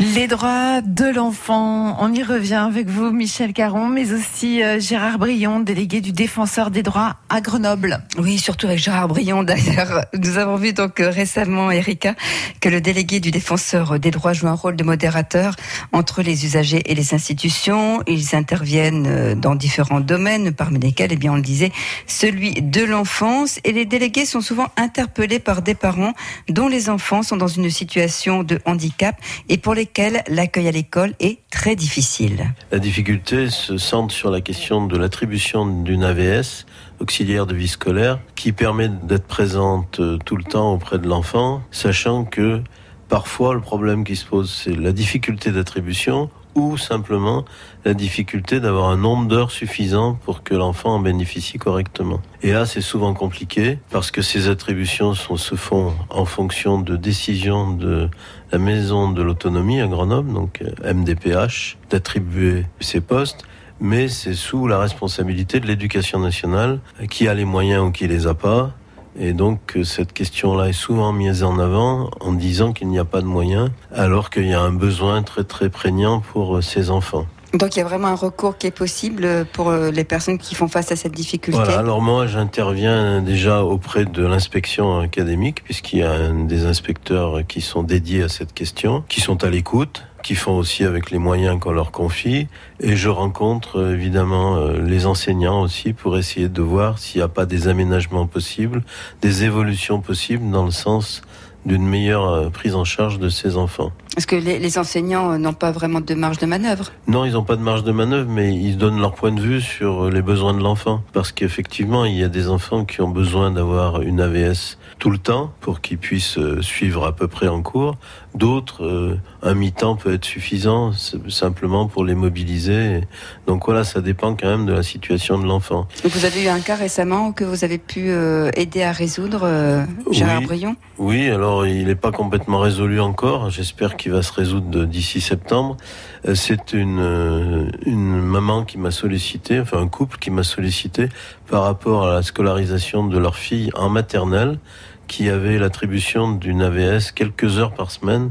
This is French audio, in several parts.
Les droits de l'enfant, on y revient avec vous, Michel Caron, mais aussi euh, Gérard Brion, délégué du défenseur des droits à Grenoble. Oui, surtout avec Gérard Brion d'ailleurs. Nous avons vu donc euh, récemment, Erika, que le délégué du défenseur des droits joue un rôle de modérateur entre les usagers et les institutions. Ils interviennent euh, dans différents domaines, parmi lesquels, eh bien, on le disait, celui de l'enfance. Et les délégués sont souvent interpellés par des parents dont les enfants sont dans une situation de handicap et pour l'accueil à l'école est très difficile. La difficulté se centre sur la question de l'attribution d'une AVS, auxiliaire de vie scolaire, qui permet d'être présente euh, tout le temps auprès de l'enfant, sachant que parfois le problème qui se pose, c'est la difficulté d'attribution ou simplement la difficulté d'avoir un nombre d'heures suffisant pour que l'enfant en bénéficie correctement. Et là, c'est souvent compliqué parce que ces attributions se font en fonction de décisions de la maison de l'autonomie à Grenoble, donc MDPH, d'attribuer ces postes mais c'est sous la responsabilité de l'éducation nationale, qui a les moyens ou qui les a pas, et donc cette question-là est souvent mise en avant en disant qu'il n'y a pas de moyens, alors qu'il y a un besoin très très prégnant pour euh, ces enfants. Donc il y a vraiment un recours qui est possible pour euh, les personnes qui font face à cette difficulté. Alors moi j'interviens déjà auprès de l'inspection académique puisqu'il y a des inspecteurs qui sont dédiés à cette question, qui sont à l'écoute qui font aussi avec les moyens qu'on leur confie. Et je rencontre euh, évidemment euh, les enseignants aussi pour essayer de voir s'il n'y a pas des aménagements possibles, des évolutions possibles dans le sens d'une meilleure prise en charge de ces enfants. Est-ce que les, enseignants n'ont pas vraiment de marge de manœuvre? Non, ils n'ont pas de marge de manœuvre, mais ils donnent leur point de vue sur les besoins de l'enfant. Parce qu'effectivement, il y a des enfants qui ont besoin d'avoir une AVS tout le temps pour qu'ils puissent suivre à peu près en cours. D'autres, un mi-temps peut être suffisant simplement pour les mobiliser. Donc voilà, ça dépend quand même de la situation de l'enfant. Vous avez eu un cas récemment que vous avez pu euh, aider à résoudre, euh, Gérard oui, Brion? Oui, alors il n'est pas complètement résolu encore. J'espère qu'il va se résoudre d'ici septembre. Euh, c'est une, une maman qui m'a sollicité, enfin un couple qui m'a sollicité par rapport à la scolarisation de leur fille en maternelle qui avait l'attribution d'une AVS quelques heures par semaine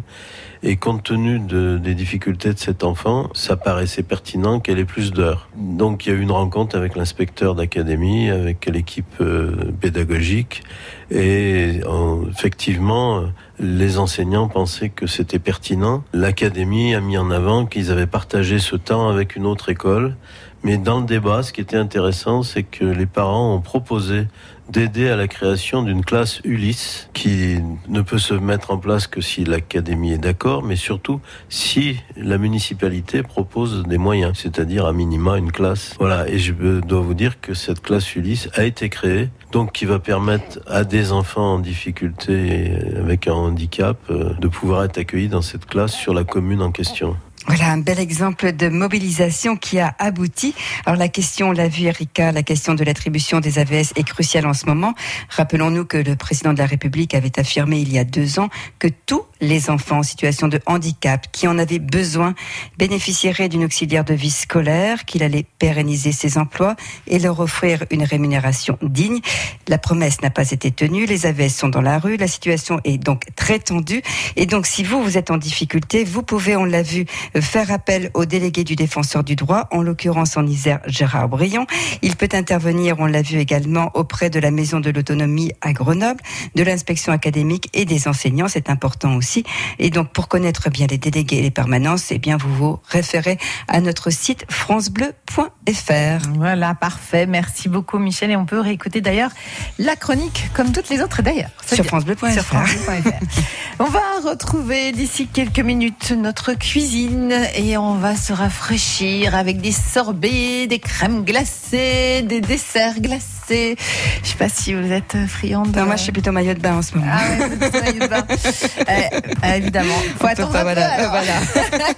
et compte tenu de, des difficultés de cet enfant, ça paraissait pertinent qu'elle ait plus d'heures. Donc il y a eu une rencontre avec l'inspecteur d'académie, avec l'équipe euh, pédagogique, et effectivement, les enseignants pensaient que c'était pertinent. L'académie a mis en avant qu'ils avaient partagé ce temps avec une autre école. Mais dans le débat, ce qui était intéressant, c'est que les parents ont proposé d'aider à la création d'une classe Ulysse qui ne peut se mettre en place que si l'académie est d'accord, mais surtout si la municipalité propose des moyens, c'est-à-dire à minima une classe. Voilà, et je dois vous dire que cette classe Ulysse a été créée, donc qui va permettre à des enfants en difficulté avec un handicap euh, de pouvoir être accueillis dans cette classe sur la commune en question. Voilà un bel exemple de mobilisation qui a abouti. Alors la question, on l'a vu Erika, la question de l'attribution des AVS est cruciale en ce moment. Rappelons-nous que le président de la République avait affirmé il y a deux ans que tous les enfants en situation de handicap qui en avaient besoin bénéficieraient d'une auxiliaire de vie scolaire, qu'il allait pérenniser ses emplois et leur offrir une rémunération digne. La promesse n'a pas été tenue, les AVS sont dans la rue, la situation est donc très tendue. Et donc si vous, vous êtes en difficulté, vous pouvez, on l'a vu, faire appel au délégué du défenseur du droit, en l'occurrence en Isère, Gérard Brion. Il peut intervenir, on l'a vu également, auprès de la Maison de l'Autonomie à Grenoble, de l'inspection académique et des enseignants, c'est important aussi. Et donc, pour connaître bien les délégués et les permanences, eh bien, vous vous référez à notre site francebleu.fr. Voilà, parfait. Merci beaucoup, Michel. Et on peut réécouter d'ailleurs la chronique, comme toutes les autres d'ailleurs. Sur francebleu.fr. on va retrouver d'ici quelques minutes notre cuisine et on va se rafraîchir avec des sorbets, des crèmes glacées, des desserts glacés. Je sais pas si vous êtes friande. moi, je suis plutôt maillot de bain en ce moment. Ah ouais, maillot de bain. euh, évidemment. Faut attendre un voilà, peu, voilà.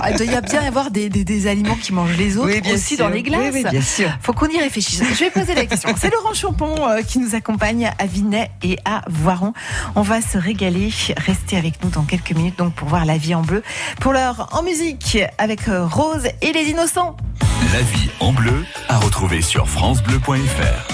Ah, il doit y a bien avoir des, des, des, aliments qui mangent les autres oui, aussi sûr. dans les glaces. Oui, oui, bien sûr. Faut qu'on y réfléchisse. Je vais poser la question. C'est Laurent Champon euh, qui nous accompagne à Vinay et à Voiron. On va se régaler. Restez avec nous dans quelques minutes donc pour voir la vie en bleu. Pour l'heure, en musique avec Rose et les innocents. La vie en bleu à retrouver sur francebleu.fr.